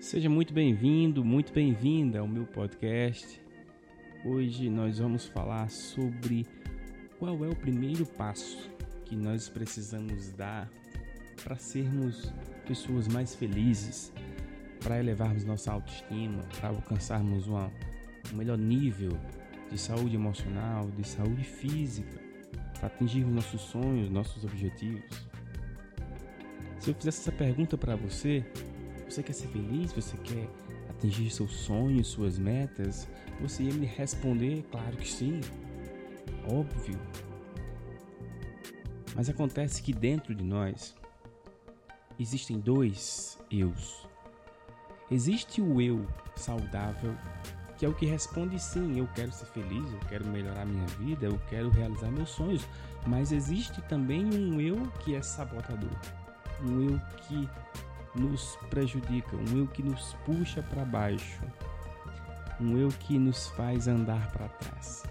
Seja muito bem-vindo, muito bem-vinda ao meu podcast. Hoje nós vamos falar sobre qual é o primeiro passo que nós precisamos dar para sermos pessoas mais felizes, para elevarmos nossa autoestima, para alcançarmos uma, um melhor nível de saúde emocional, de saúde física, para atingirmos nossos sonhos, nossos objetivos. Se eu fizesse essa pergunta para você, você quer ser feliz? Você quer atingir seus sonhos, suas metas? Você ia me responder, claro que sim. Óbvio. Mas acontece que dentro de nós existem dois eus. Existe o eu saudável, que é o que responde sim, eu quero ser feliz, eu quero melhorar minha vida, eu quero realizar meus sonhos. Mas existe também um eu que é sabotador. Um eu que nos prejudica, um eu que nos puxa para baixo, um eu que nos faz andar para trás.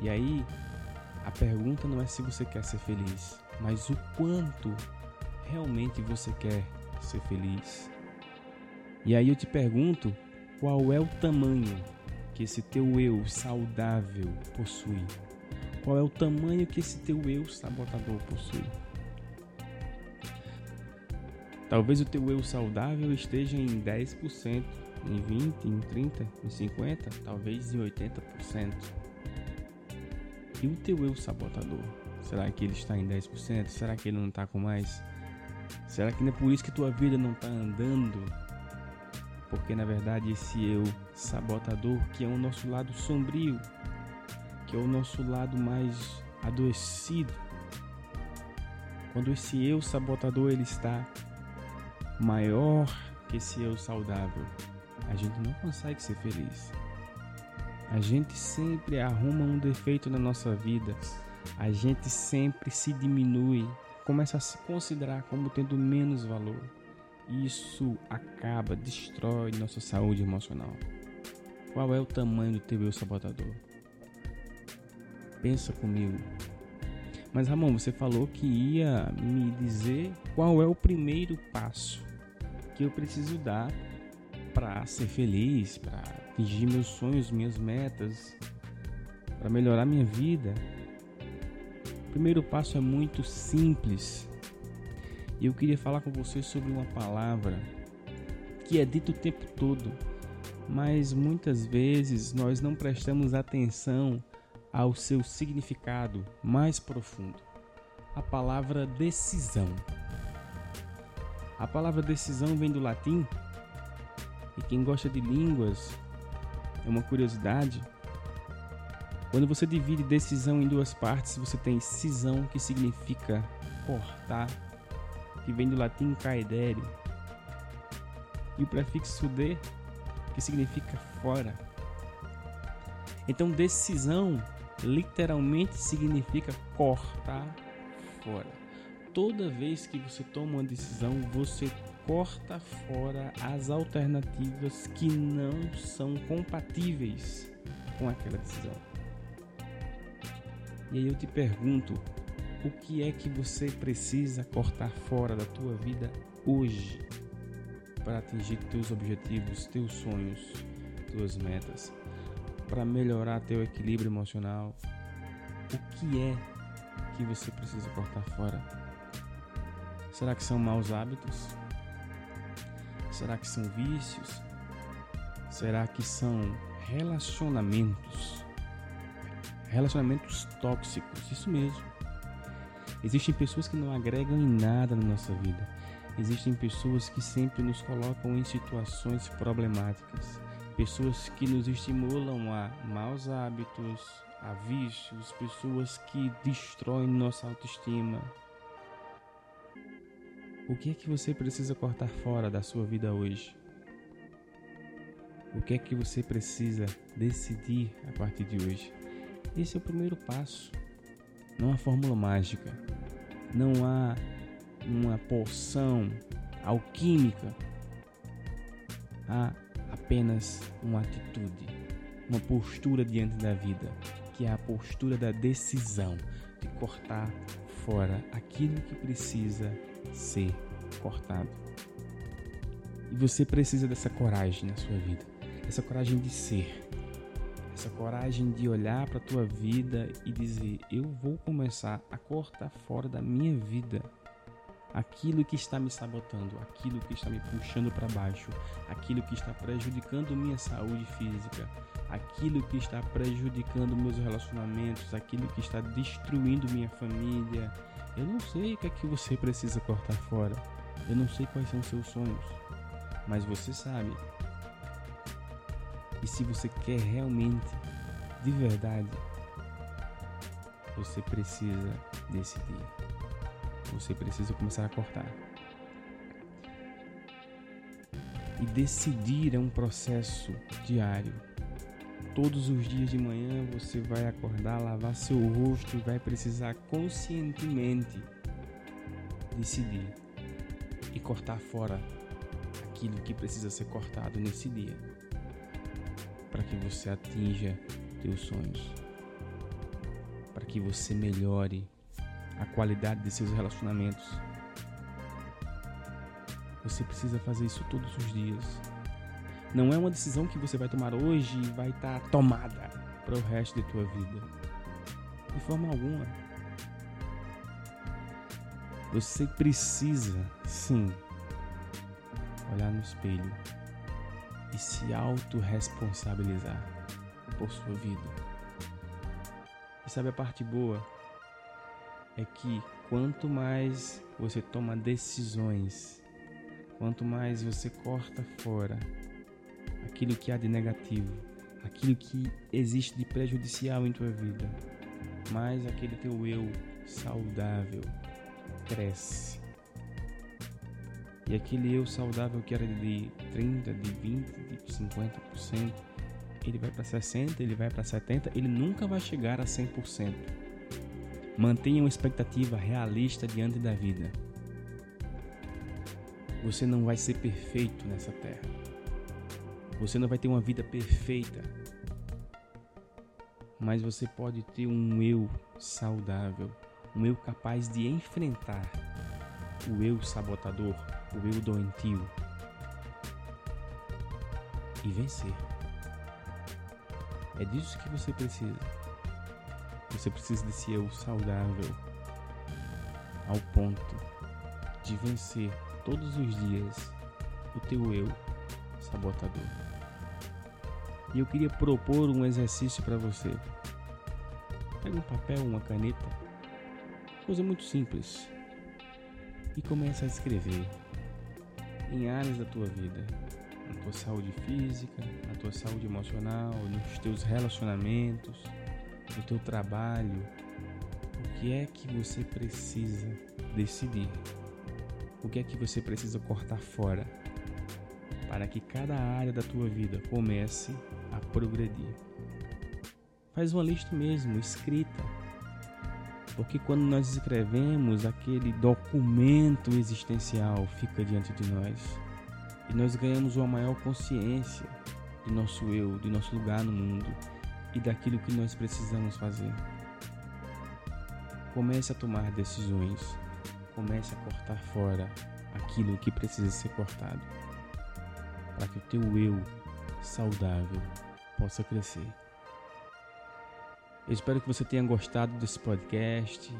E aí, a pergunta não é se você quer ser feliz, mas o quanto realmente você quer ser feliz. E aí eu te pergunto, qual é o tamanho que esse teu eu saudável possui? Qual é o tamanho que esse teu eu sabotador possui? Talvez o teu eu saudável esteja em 10%, em 20%, em 30%, em 50%, talvez em 80%. E o teu eu sabotador? Será que ele está em 10%? Será que ele não está com mais? Será que não é por isso que tua vida não está andando? Porque na verdade esse eu sabotador, que é o nosso lado sombrio, que é o nosso lado mais adoecido, quando esse eu sabotador ele está maior que esse eu saudável, a gente não consegue ser feliz. A gente sempre arruma um defeito na nossa vida, a gente sempre se diminui, começa a se considerar como tendo menos valor. Isso acaba, destrói nossa saúde emocional. Qual é o tamanho do teu eu sabotador? Pensa comigo. Mas Ramon, você falou que ia me dizer qual é o primeiro passo que eu preciso dar para ser feliz, para atingir meus sonhos, minhas metas, para melhorar minha vida. O primeiro passo é muito simples. E eu queria falar com você sobre uma palavra que é dita o tempo todo, mas muitas vezes nós não prestamos atenção ao seu significado mais profundo. A palavra decisão. A palavra decisão vem do latim e quem gosta de línguas é uma curiosidade. Quando você divide decisão em duas partes, você tem cisão, que significa cortar, que vem do latim caedere, e o prefixo de, que significa fora. Então, decisão literalmente significa cortar fora toda vez que você toma uma decisão, você corta fora as alternativas que não são compatíveis com aquela decisão. E aí eu te pergunto, o que é que você precisa cortar fora da tua vida hoje para atingir teus objetivos, teus sonhos, tuas metas, para melhorar teu equilíbrio emocional? O que é que você precisa cortar fora? Será que são maus hábitos? Será que são vícios? Será que são relacionamentos? Relacionamentos tóxicos, isso mesmo. Existem pessoas que não agregam em nada na nossa vida. Existem pessoas que sempre nos colocam em situações problemáticas. Pessoas que nos estimulam a maus hábitos, a vícios, pessoas que destroem nossa autoestima, o que é que você precisa cortar fora da sua vida hoje? O que é que você precisa decidir a partir de hoje? Esse é o primeiro passo. Não há fórmula mágica. Não há uma poção alquímica. Há apenas uma atitude, uma postura diante da vida, que é a postura da decisão de cortar fora aquilo que precisa ser cortado. E você precisa dessa coragem na sua vida, essa coragem de ser, essa coragem de olhar para a tua vida e dizer: eu vou começar a cortar fora da minha vida aquilo que está me sabotando, aquilo que está me puxando para baixo, aquilo que está prejudicando minha saúde física, aquilo que está prejudicando meus relacionamentos, aquilo que está destruindo minha família. Eu não sei o que é que você precisa cortar fora. Eu não sei quais são seus sonhos, mas você sabe. E se você quer realmente, de verdade, você precisa decidir. Você precisa começar a cortar. E decidir é um processo diário. Todos os dias de manhã você vai acordar, lavar seu rosto e vai precisar conscientemente decidir e cortar fora aquilo que precisa ser cortado nesse dia para que você atinja teus sonhos, para que você melhore a qualidade de seus relacionamentos. Você precisa fazer isso todos os dias. Não é uma decisão que você vai tomar hoje e vai estar tá tomada para o resto de tua vida. De forma alguma. Você precisa, sim, olhar no espelho e se autorresponsabilizar por sua vida. E sabe a parte boa? É que quanto mais você toma decisões, quanto mais você corta fora aquilo que há de negativo, aquilo que existe de prejudicial em tua vida, mais aquele teu eu saudável cresce. E aquele eu saudável que era de 30, de 20, de 50%, ele vai para 60, ele vai para 70, ele nunca vai chegar a 100%. Mantenha uma expectativa realista diante da vida. Você não vai ser perfeito nessa terra. Você não vai ter uma vida perfeita. Mas você pode ter um eu saudável, um eu capaz de enfrentar o eu sabotador, o eu doentio e vencer. É disso que você precisa. Você precisa desse eu saudável ao ponto de vencer todos os dias o teu eu sabotador. E eu queria propor um exercício para você. Pega um papel, uma caneta, coisa muito simples, e começa a escrever em áreas da tua vida, na tua saúde física, na tua saúde emocional, nos teus relacionamentos no teu trabalho, o que é que você precisa decidir? O que é que você precisa cortar fora para que cada área da tua vida comece a progredir? Faz uma lista mesmo, escrita. Porque quando nós escrevemos, aquele documento existencial fica diante de nós e nós ganhamos uma maior consciência de nosso eu, de nosso lugar no mundo e daquilo que nós precisamos fazer. Comece a tomar decisões, comece a cortar fora aquilo que precisa ser cortado, para que o teu eu saudável possa crescer. Eu espero que você tenha gostado desse podcast,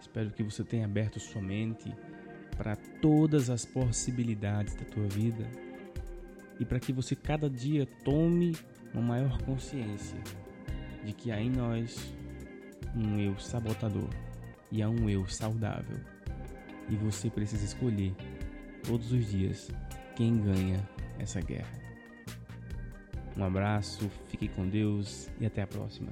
espero que você tenha aberto sua mente para todas as possibilidades da tua vida e para que você cada dia tome uma maior consciência de que há em nós um eu sabotador e há um eu saudável. E você precisa escolher todos os dias quem ganha essa guerra. Um abraço, fique com Deus e até a próxima.